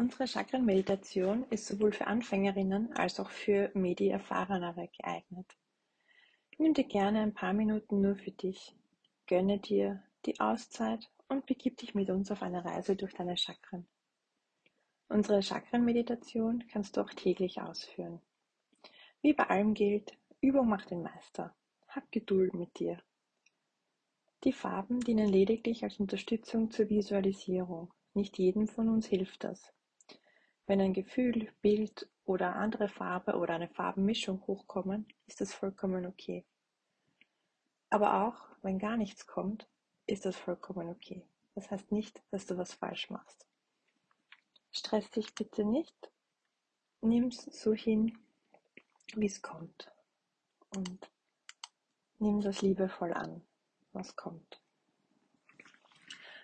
Unsere Chakren-Meditation ist sowohl für Anfängerinnen als auch für Medi-Erfahrenere geeignet. Nimm dir gerne ein paar Minuten nur für dich, gönne dir die Auszeit und begib dich mit uns auf eine Reise durch deine Chakren. Unsere Chakren-Meditation kannst du auch täglich ausführen. Wie bei allem gilt, Übung macht den Meister. Hab Geduld mit dir. Die Farben dienen lediglich als Unterstützung zur Visualisierung. Nicht jedem von uns hilft das. Wenn ein Gefühl, Bild oder andere Farbe oder eine Farbenmischung hochkommen, ist das vollkommen okay. Aber auch wenn gar nichts kommt, ist das vollkommen okay. Das heißt nicht, dass du was falsch machst. Stress dich bitte nicht. Nimm's so hin, wie es kommt. Und nimm das liebevoll an, was kommt.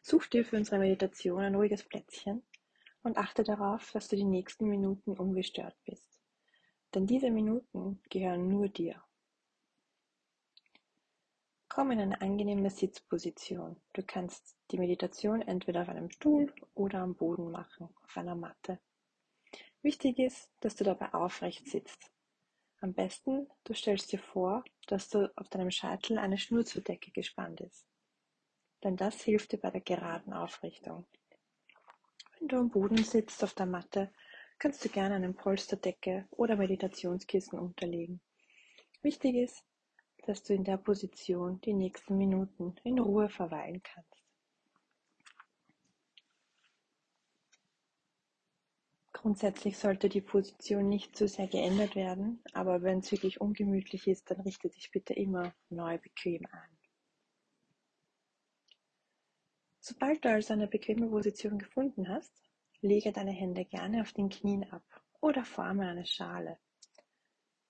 Such dir für unsere Meditation ein ruhiges Plätzchen und achte darauf, dass du die nächsten Minuten ungestört bist. Denn diese Minuten gehören nur dir. Komm in eine angenehme Sitzposition. Du kannst die Meditation entweder auf einem Stuhl oder am Boden machen, auf einer Matte. Wichtig ist, dass du dabei aufrecht sitzt. Am besten, du stellst dir vor, dass du auf deinem Scheitel eine Schnur zur Decke gespannt ist. Denn das hilft dir bei der geraden Aufrichtung. Wenn du am Boden sitzt auf der Matte, kannst du gerne eine Polsterdecke oder Meditationskissen unterlegen. Wichtig ist, dass du in der Position die nächsten Minuten in Ruhe verweilen kannst. Grundsätzlich sollte die Position nicht zu sehr geändert werden, aber wenn es wirklich ungemütlich ist, dann richte dich bitte immer neu bequem ein. Sobald du also eine bequeme Position gefunden hast, lege deine Hände gerne auf den Knien ab oder forme eine Schale,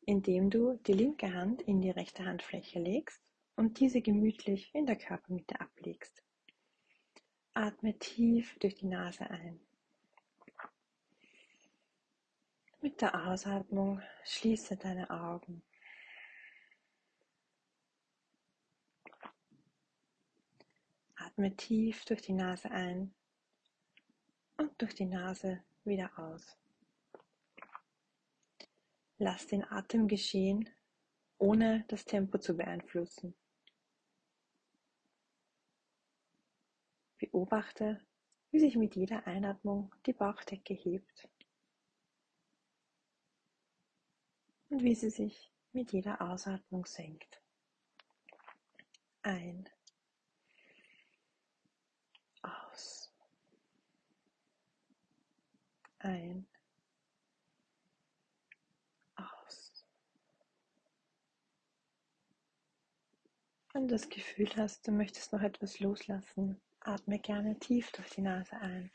indem du die linke Hand in die rechte Handfläche legst und diese gemütlich in der Körpermitte ablegst. Atme tief durch die Nase ein. Mit der Ausatmung schließe deine Augen. Atme tief durch die Nase ein und durch die Nase wieder aus. Lass den Atem geschehen, ohne das Tempo zu beeinflussen. Beobachte, wie sich mit jeder Einatmung die Bauchdecke hebt und wie sie sich mit jeder Ausatmung senkt. Ein, aus, ein, aus. Wenn du das Gefühl hast, du möchtest noch etwas loslassen, atme gerne tief durch die Nase ein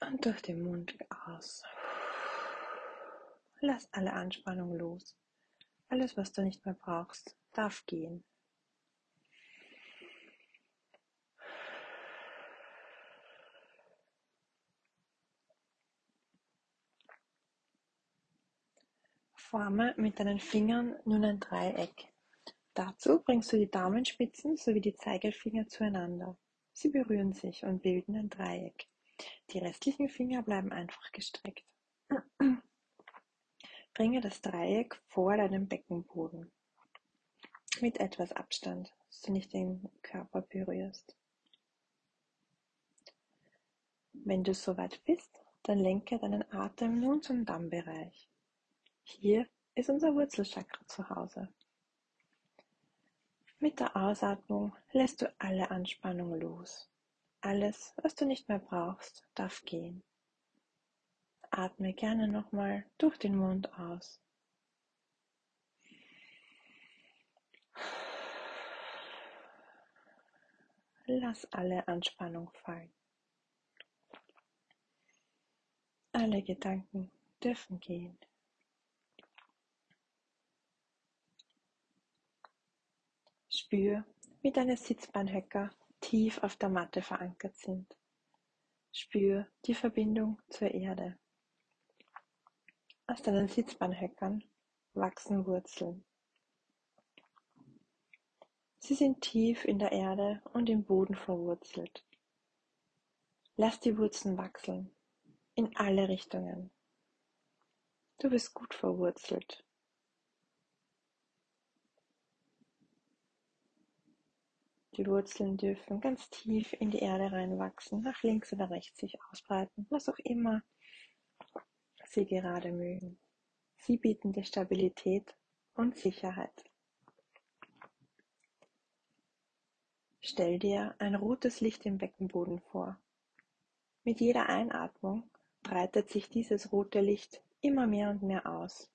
und durch den Mund aus. Lass alle Anspannung los. Alles, was du nicht mehr brauchst, darf gehen. Forme mit deinen Fingern nun ein Dreieck. Dazu bringst du die Daumenspitzen sowie die Zeigefinger zueinander. Sie berühren sich und bilden ein Dreieck. Die restlichen Finger bleiben einfach gestreckt. Bringe das Dreieck vor deinem Beckenboden mit etwas Abstand, dass du nicht den Körper berührst. Wenn du soweit bist, dann lenke deinen Atem nun zum Dammbereich. Hier ist unser Wurzelchakra zu Hause. Mit der Ausatmung lässt du alle Anspannung los. Alles, was du nicht mehr brauchst, darf gehen. Atme gerne nochmal durch den Mund aus. Lass alle Anspannung fallen. Alle Gedanken dürfen gehen. Spür, wie deine Sitzbeinhöcker tief auf der Matte verankert sind. Spür die Verbindung zur Erde. Aus deinen Sitzbeinhöckern wachsen Wurzeln. Sie sind tief in der Erde und im Boden verwurzelt. Lass die Wurzeln wachsen. In alle Richtungen. Du bist gut verwurzelt. Die Wurzeln dürfen ganz tief in die Erde reinwachsen, nach links oder rechts sich ausbreiten, was auch immer sie gerade mögen. Sie bieten dir Stabilität und Sicherheit. Stell dir ein rotes Licht im Beckenboden vor. Mit jeder Einatmung breitet sich dieses rote Licht immer mehr und mehr aus.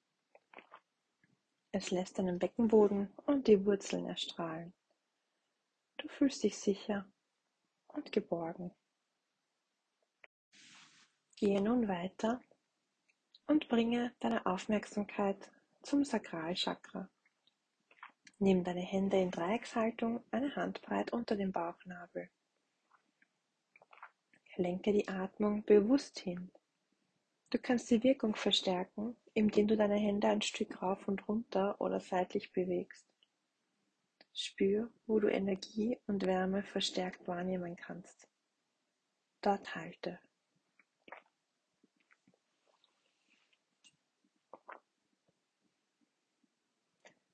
Es lässt deinen Beckenboden und die Wurzeln erstrahlen. Du fühlst dich sicher und geborgen. Gehe nun weiter und bringe deine Aufmerksamkeit zum Sakralchakra. Nimm deine Hände in Dreieckshaltung, eine Handbreit unter dem Bauchnabel. Lenke die Atmung bewusst hin. Du kannst die Wirkung verstärken, indem du deine Hände ein Stück rauf und runter oder seitlich bewegst. Spür, wo du Energie und Wärme verstärkt wahrnehmen kannst. Dort halte.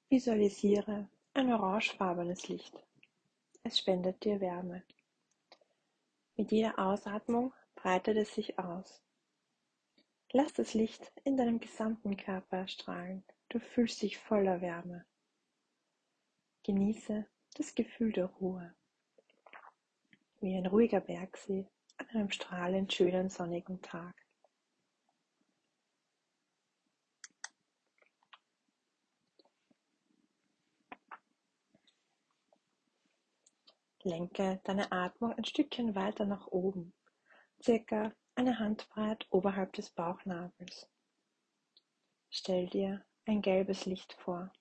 Visualisiere ein orangefarbenes Licht. Es spendet dir Wärme. Mit jeder Ausatmung breitet es sich aus. Lass das Licht in deinem gesamten Körper erstrahlen. Du fühlst dich voller Wärme. Genieße das Gefühl der Ruhe. Wie ein ruhiger Bergsee an einem strahlend schönen sonnigen Tag. Lenke deine Atmung ein Stückchen weiter nach oben, circa eine Handbreit oberhalb des Bauchnabels. Stell dir ein gelbes Licht vor.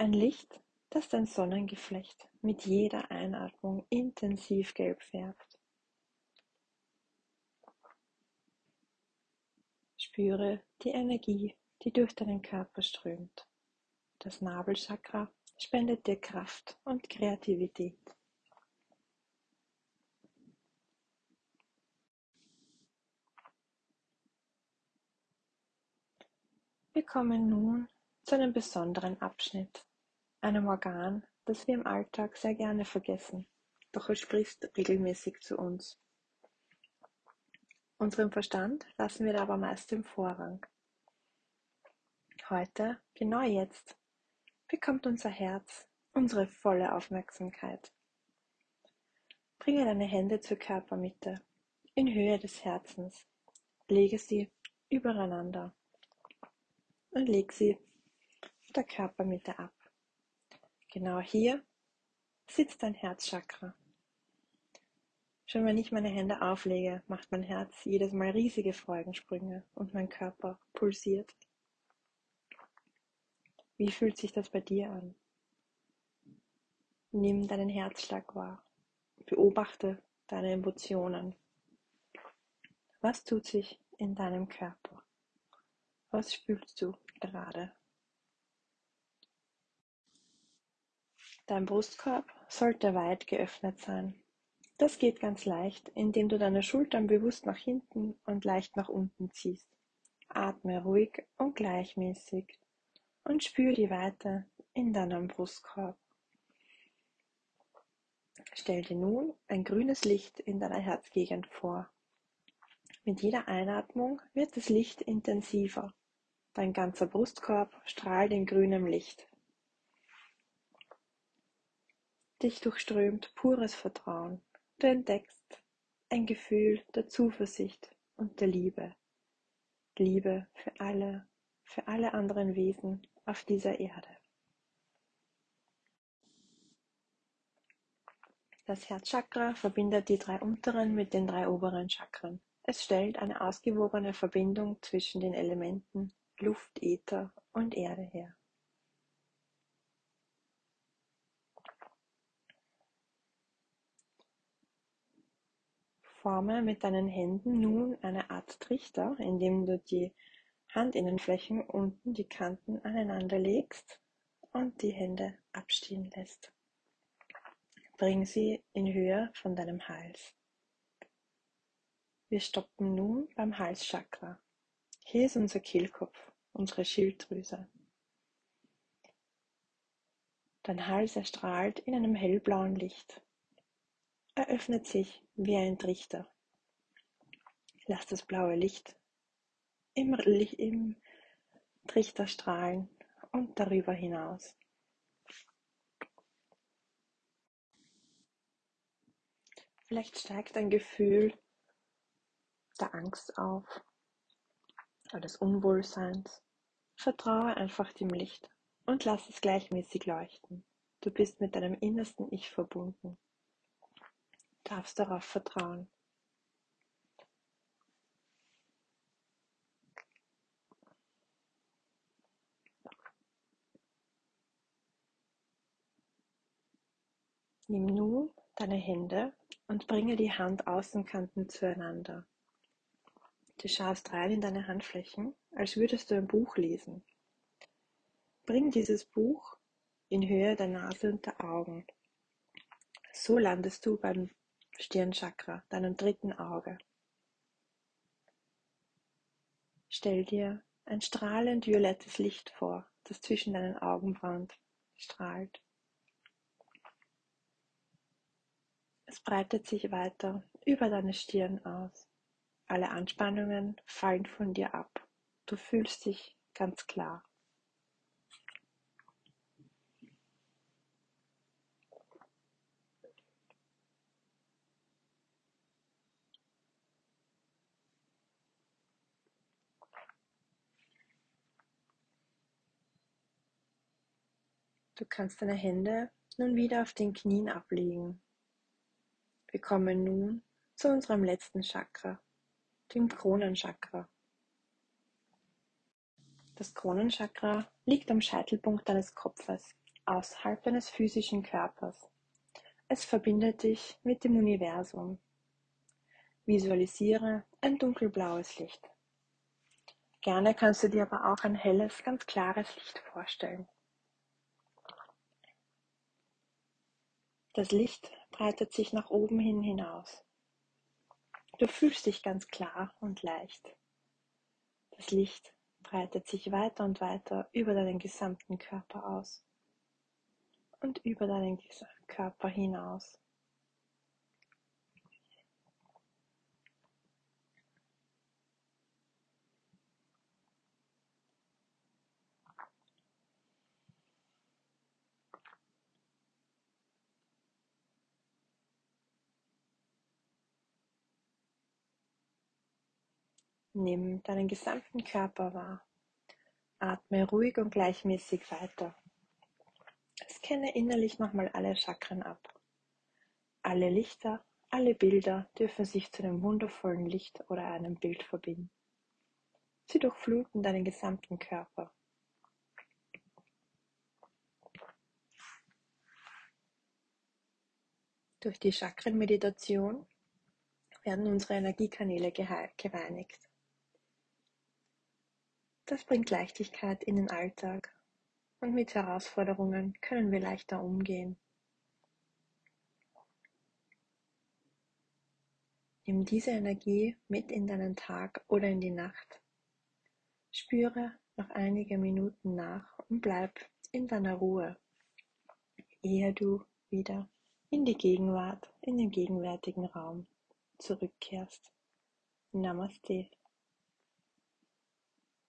Ein Licht, das dein Sonnengeflecht mit jeder Einatmung intensiv gelb färbt. Spüre die Energie, die durch deinen Körper strömt. Das Nabelchakra spendet dir Kraft und Kreativität. Wir kommen nun zu einem besonderen Abschnitt, einem Organ, das wir im Alltag sehr gerne vergessen, doch es spricht regelmäßig zu uns. Unserem Verstand lassen wir aber meist den Vorrang. Heute, genau jetzt, bekommt unser Herz unsere volle Aufmerksamkeit. Bringe deine Hände zur Körpermitte, in Höhe des Herzens. Lege sie übereinander und leg sie der Körpermitte ab. Genau hier sitzt dein Herzchakra. Schon wenn ich meine Hände auflege, macht mein Herz jedes Mal riesige Freudensprünge und mein Körper pulsiert. Wie fühlt sich das bei dir an? Nimm deinen Herzschlag wahr. Beobachte deine Emotionen. Was tut sich in deinem Körper? Was fühlst du gerade? Dein Brustkorb sollte weit geöffnet sein. Das geht ganz leicht, indem du deine Schultern bewusst nach hinten und leicht nach unten ziehst. Atme ruhig und gleichmäßig und spür die Weite in deinem Brustkorb. Stell dir nun ein grünes Licht in deiner Herzgegend vor. Mit jeder Einatmung wird das Licht intensiver. Dein ganzer Brustkorb strahlt in grünem Licht. Dich durchströmt pures Vertrauen. Du entdeckst ein Gefühl der Zuversicht und der Liebe. Liebe für alle, für alle anderen Wesen auf dieser Erde. Das Herzchakra verbindet die drei unteren mit den drei oberen Chakren. Es stellt eine ausgewogene Verbindung zwischen den Elementen Luft, Äther und Erde her. Forme mit deinen Händen nun eine Art Trichter, indem du die Handinnenflächen unten die Kanten aneinander legst und die Hände abstehen lässt. Bring sie in Höhe von deinem Hals. Wir stoppen nun beim Halschakra. Hier ist unser Kehlkopf, unsere Schilddrüse. Dein Hals erstrahlt in einem hellblauen Licht. Er öffnet sich wie ein Trichter. Lass das blaue Licht im, im Trichter strahlen und darüber hinaus. Vielleicht steigt ein Gefühl der Angst auf oder des Unwohlseins. Vertraue einfach dem Licht und lass es gleichmäßig leuchten. Du bist mit deinem innersten Ich verbunden. Darfst darauf vertrauen. Nimm nun deine Hände und bringe die Handaußenkanten zueinander. Du schaust rein in deine Handflächen, als würdest du ein Buch lesen. Bring dieses Buch in Höhe der Nase und der Augen. So landest du beim Stirnchakra, deinem dritten Auge. Stell dir ein strahlend violettes Licht vor, das zwischen deinen Augenbrauen strahlt. Es breitet sich weiter über deine Stirn aus. Alle Anspannungen fallen von dir ab. Du fühlst dich ganz klar. Du kannst deine Hände nun wieder auf den Knien ablegen. Wir kommen nun zu unserem letzten Chakra, dem Kronenchakra. Das Kronenchakra liegt am Scheitelpunkt deines Kopfes, außerhalb deines physischen Körpers. Es verbindet dich mit dem Universum. Visualisiere ein dunkelblaues Licht. Gerne kannst du dir aber auch ein helles, ganz klares Licht vorstellen. Das Licht breitet sich nach oben hin hinaus. Du fühlst dich ganz klar und leicht. Das Licht breitet sich weiter und weiter über deinen gesamten Körper aus und über deinen Körper hinaus. Nimm deinen gesamten Körper wahr. Atme ruhig und gleichmäßig weiter. Scanne innerlich nochmal alle Chakren ab. Alle Lichter, alle Bilder dürfen sich zu einem wundervollen Licht oder einem Bild verbinden. Sie durchfluten deinen gesamten Körper. Durch die Chakrenmeditation werden unsere Energiekanäle gereinigt. Das bringt Leichtigkeit in den Alltag und mit Herausforderungen können wir leichter umgehen. Nimm diese Energie mit in deinen Tag oder in die Nacht. Spüre noch einige Minuten nach und bleib in deiner Ruhe, ehe du wieder in die Gegenwart, in den gegenwärtigen Raum zurückkehrst. Namaste.